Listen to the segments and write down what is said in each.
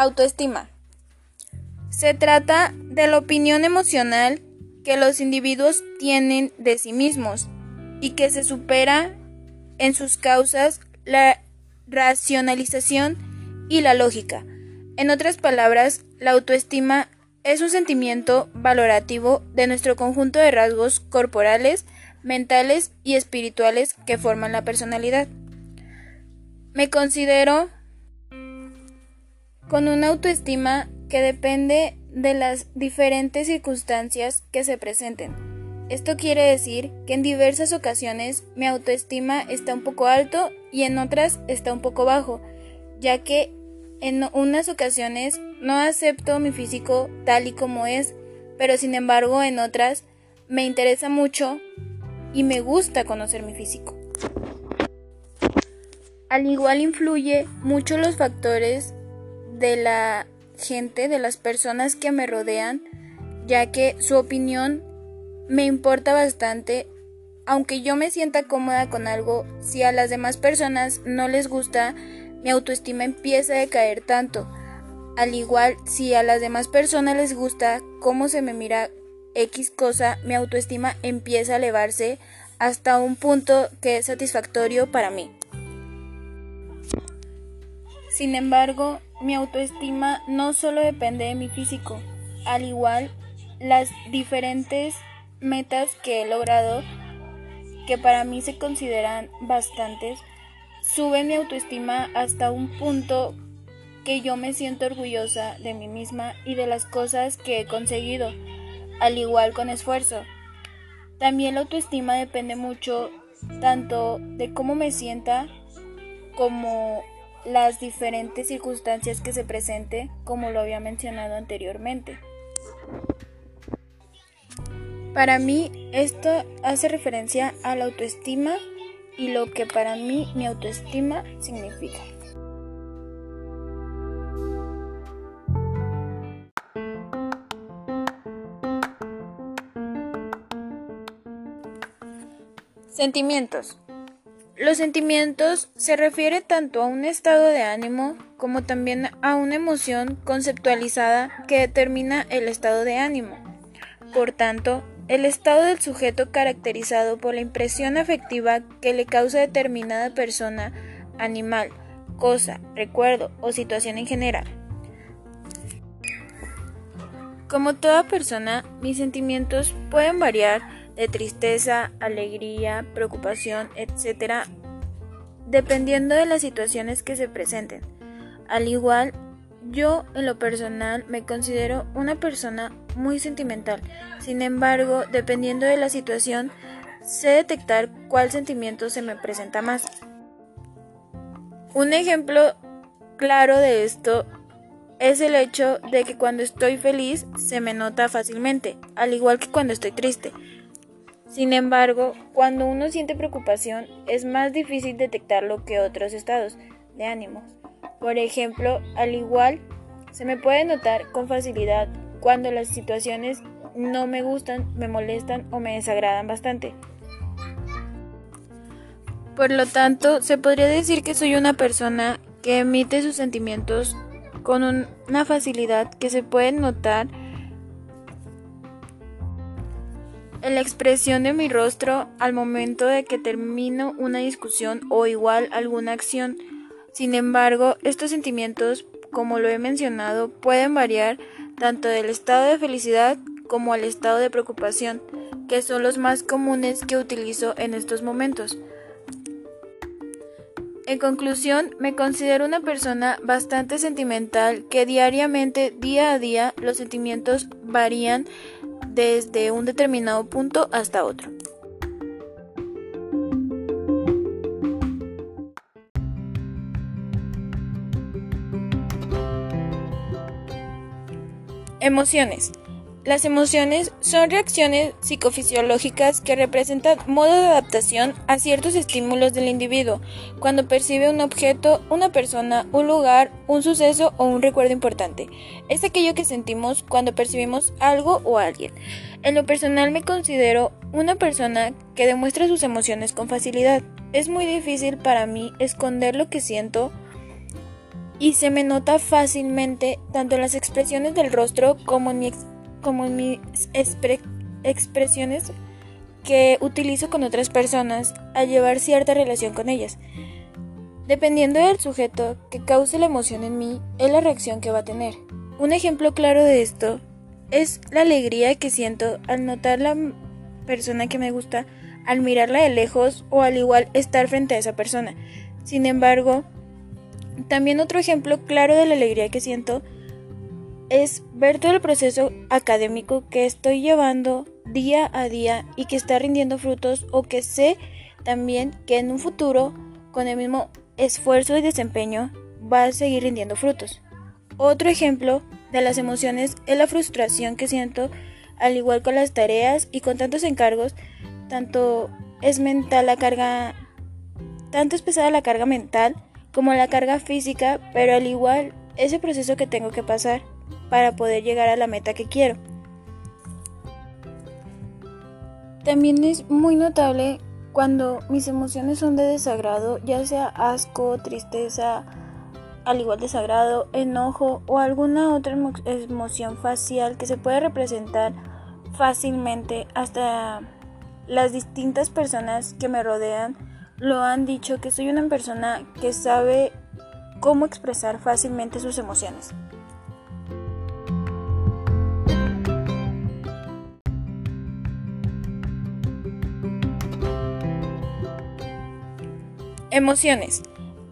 Autoestima. Se trata de la opinión emocional que los individuos tienen de sí mismos y que se supera en sus causas la racionalización y la lógica. En otras palabras, la autoestima es un sentimiento valorativo de nuestro conjunto de rasgos corporales, mentales y espirituales que forman la personalidad. Me considero con una autoestima que depende de las diferentes circunstancias que se presenten. Esto quiere decir que en diversas ocasiones mi autoestima está un poco alto y en otras está un poco bajo, ya que en unas ocasiones no acepto mi físico tal y como es, pero sin embargo en otras me interesa mucho y me gusta conocer mi físico. Al igual influye mucho los factores de la gente, de las personas que me rodean, ya que su opinión me importa bastante. Aunque yo me sienta cómoda con algo, si a las demás personas no les gusta, mi autoestima empieza a decaer tanto. Al igual, si a las demás personas les gusta cómo se me mira X cosa, mi autoestima empieza a elevarse hasta un punto que es satisfactorio para mí. Sin embargo, mi autoestima no solo depende de mi físico, al igual las diferentes metas que he logrado, que para mí se consideran bastantes, suben mi autoestima hasta un punto que yo me siento orgullosa de mí misma y de las cosas que he conseguido, al igual con esfuerzo. También la autoestima depende mucho tanto de cómo me sienta como las diferentes circunstancias que se presente, como lo había mencionado anteriormente. Para mí esto hace referencia a la autoestima y lo que para mí mi autoestima significa. Sentimientos. Los sentimientos se refiere tanto a un estado de ánimo como también a una emoción conceptualizada que determina el estado de ánimo. Por tanto, el estado del sujeto caracterizado por la impresión afectiva que le causa determinada persona, animal, cosa, recuerdo o situación en general. Como toda persona, mis sentimientos pueden variar de tristeza, alegría, preocupación, etc., dependiendo de las situaciones que se presenten. Al igual, yo en lo personal me considero una persona muy sentimental. Sin embargo, dependiendo de la situación, sé detectar cuál sentimiento se me presenta más. Un ejemplo claro de esto es el hecho de que cuando estoy feliz se me nota fácilmente, al igual que cuando estoy triste. Sin embargo, cuando uno siente preocupación es más difícil detectarlo que otros estados de ánimo. Por ejemplo, al igual, se me puede notar con facilidad cuando las situaciones no me gustan, me molestan o me desagradan bastante. Por lo tanto, se podría decir que soy una persona que emite sus sentimientos con una facilidad que se puede notar en la expresión de mi rostro al momento de que termino una discusión o igual alguna acción. Sin embargo, estos sentimientos, como lo he mencionado, pueden variar tanto del estado de felicidad como al estado de preocupación, que son los más comunes que utilizo en estos momentos. En conclusión, me considero una persona bastante sentimental que diariamente, día a día, los sentimientos varían desde un determinado punto hasta otro. Emociones. Las emociones son reacciones psicofisiológicas que representan modo de adaptación a ciertos estímulos del individuo cuando percibe un objeto, una persona, un lugar, un suceso o un recuerdo importante. Es aquello que sentimos cuando percibimos algo o alguien. En lo personal me considero una persona que demuestra sus emociones con facilidad. Es muy difícil para mí esconder lo que siento y se me nota fácilmente tanto en las expresiones del rostro como en, como en mis expresiones que utilizo con otras personas al llevar cierta relación con ellas. Dependiendo del sujeto que cause la emoción en mí, es la reacción que va a tener. Un ejemplo claro de esto es la alegría que siento al notar la persona que me gusta, al mirarla de lejos o al igual estar frente a esa persona. Sin embargo, también otro ejemplo claro de la alegría que siento es ver todo el proceso académico que estoy llevando día a día y que está rindiendo frutos o que sé también que en un futuro con el mismo esfuerzo y desempeño va a seguir rindiendo frutos. Otro ejemplo de las emociones es la frustración que siento al igual con las tareas y con tantos encargos, tanto es mental la carga, tanto es pesada la carga mental como la carga física, pero al igual ese proceso que tengo que pasar para poder llegar a la meta que quiero. También es muy notable cuando mis emociones son de desagrado, ya sea asco, tristeza, al igual desagrado, enojo o alguna otra emoción facial que se puede representar fácilmente hasta las distintas personas que me rodean lo han dicho que soy una persona que sabe cómo expresar fácilmente sus emociones. Emociones.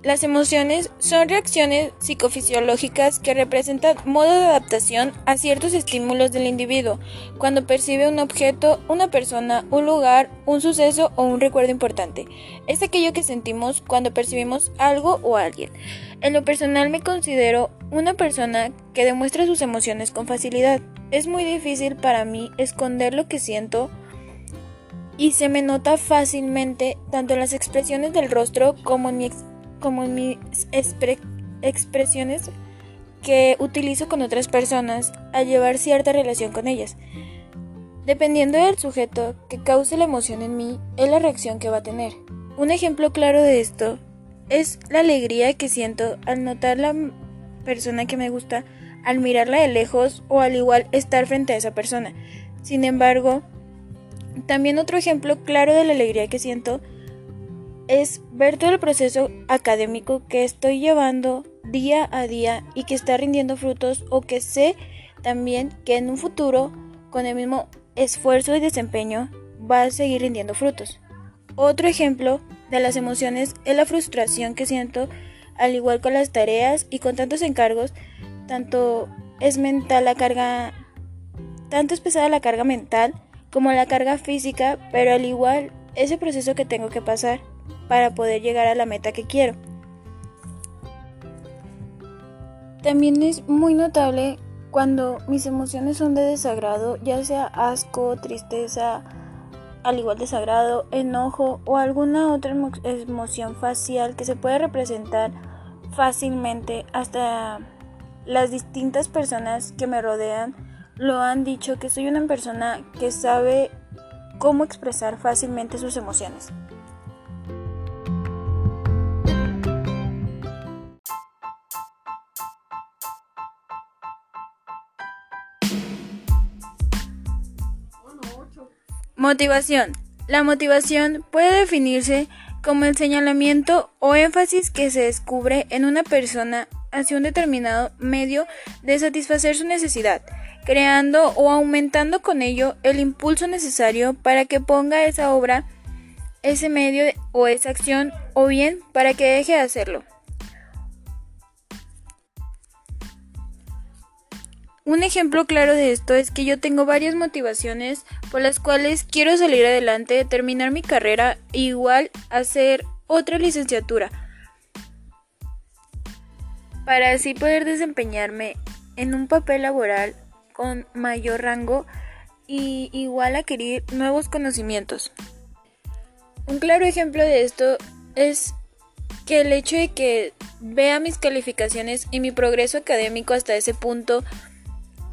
Las emociones son reacciones psicofisiológicas que representan modo de adaptación a ciertos estímulos del individuo cuando percibe un objeto, una persona, un lugar, un suceso o un recuerdo importante. Es aquello que sentimos cuando percibimos algo o alguien. En lo personal me considero una persona que demuestra sus emociones con facilidad. Es muy difícil para mí esconder lo que siento y se me nota fácilmente tanto en las expresiones del rostro como en mi como en mis expresiones que utilizo con otras personas al llevar cierta relación con ellas. Dependiendo del sujeto que cause la emoción en mí, es la reacción que va a tener. Un ejemplo claro de esto es la alegría que siento al notar la persona que me gusta, al mirarla de lejos o al igual estar frente a esa persona. Sin embargo, también otro ejemplo claro de la alegría que siento es ver todo el proceso académico que estoy llevando día a día y que está rindiendo frutos o que sé también que en un futuro con el mismo esfuerzo y desempeño va a seguir rindiendo frutos. Otro ejemplo de las emociones es la frustración que siento al igual con las tareas y con tantos encargos, tanto es mental la carga, tanto es pesada la carga mental como la carga física, pero al igual ese proceso que tengo que pasar para poder llegar a la meta que quiero. También es muy notable cuando mis emociones son de desagrado, ya sea asco, tristeza, al igual desagrado, enojo o alguna otra emoción facial que se puede representar fácilmente hasta las distintas personas que me rodean lo han dicho que soy una persona que sabe cómo expresar fácilmente sus emociones. Motivación. La motivación puede definirse como el señalamiento o énfasis que se descubre en una persona hacia un determinado medio de satisfacer su necesidad, creando o aumentando con ello el impulso necesario para que ponga esa obra, ese medio o esa acción, o bien para que deje de hacerlo. Un ejemplo claro de esto es que yo tengo varias motivaciones por las cuales quiero salir adelante, terminar mi carrera e igual hacer otra licenciatura para así poder desempeñarme en un papel laboral con mayor rango y igual adquirir nuevos conocimientos. Un claro ejemplo de esto es que el hecho de que vea mis calificaciones y mi progreso académico hasta ese punto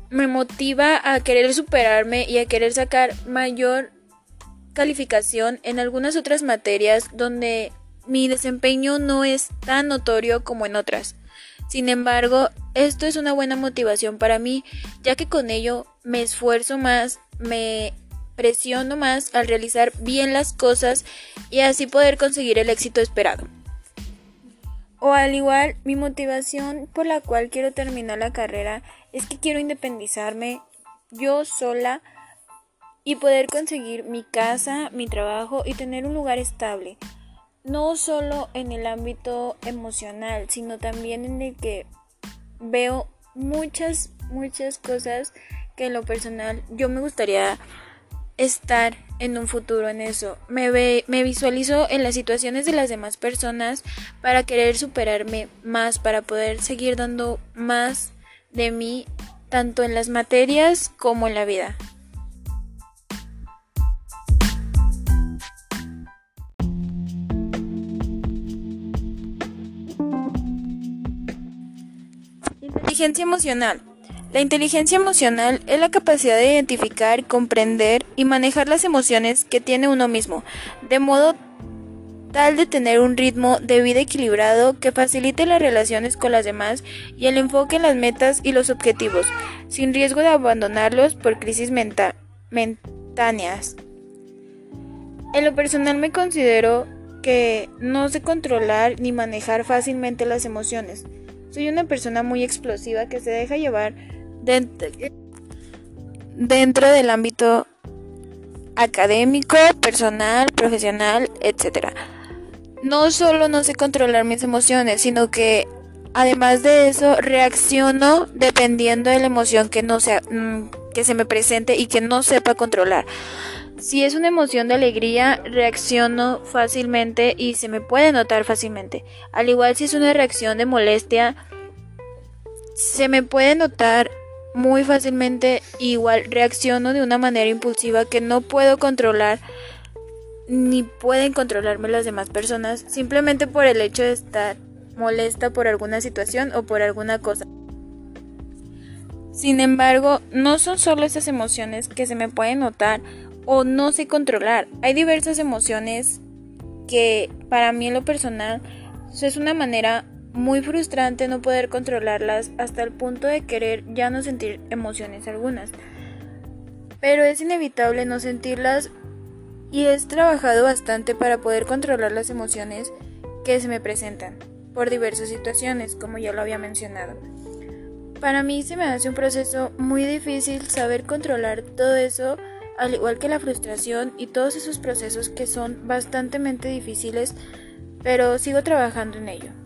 me motiva a querer superarme y a querer sacar mayor calificación en algunas otras materias donde mi desempeño no es tan notorio como en otras. Sin embargo, esto es una buena motivación para mí, ya que con ello me esfuerzo más, me presiono más al realizar bien las cosas y así poder conseguir el éxito esperado. O al igual, mi motivación por la cual quiero terminar la carrera es que quiero independizarme yo sola y poder conseguir mi casa, mi trabajo y tener un lugar estable. No solo en el ámbito emocional, sino también en el que veo muchas, muchas cosas que en lo personal yo me gustaría estar en un futuro en eso. Me, ve, me visualizo en las situaciones de las demás personas para querer superarme más, para poder seguir dando más de mí, tanto en las materias como en la vida. Inteligencia emocional. La inteligencia emocional es la capacidad de identificar, comprender y manejar las emociones que tiene uno mismo, de modo tal de tener un ritmo de vida equilibrado que facilite las relaciones con las demás y el enfoque en las metas y los objetivos, sin riesgo de abandonarlos por crisis mentáneas. En lo personal me considero que no sé controlar ni manejar fácilmente las emociones. Soy una persona muy explosiva que se deja llevar dentro, del ámbito académico, personal, profesional, etc. No solo no sé controlar mis emociones, sino que además de eso reacciono dependiendo de la emoción que no sea mm, que se me presente y que no sepa controlar. Si es una emoción de alegría, reacciono fácilmente y se me puede notar fácilmente. Al igual si es una reacción de molestia, se me puede notar muy fácilmente igual reacciono de una manera impulsiva que no puedo controlar ni pueden controlarme las demás personas simplemente por el hecho de estar molesta por alguna situación o por alguna cosa. Sin embargo, no son solo esas emociones que se me pueden notar o no sé controlar. Hay diversas emociones que para mí en lo personal es una manera muy frustrante no poder controlarlas hasta el punto de querer ya no sentir emociones algunas. Pero es inevitable no sentirlas y he trabajado bastante para poder controlar las emociones que se me presentan por diversas situaciones, como ya lo había mencionado. Para mí se me hace un proceso muy difícil saber controlar todo eso, al igual que la frustración y todos esos procesos que son bastante difíciles, pero sigo trabajando en ello.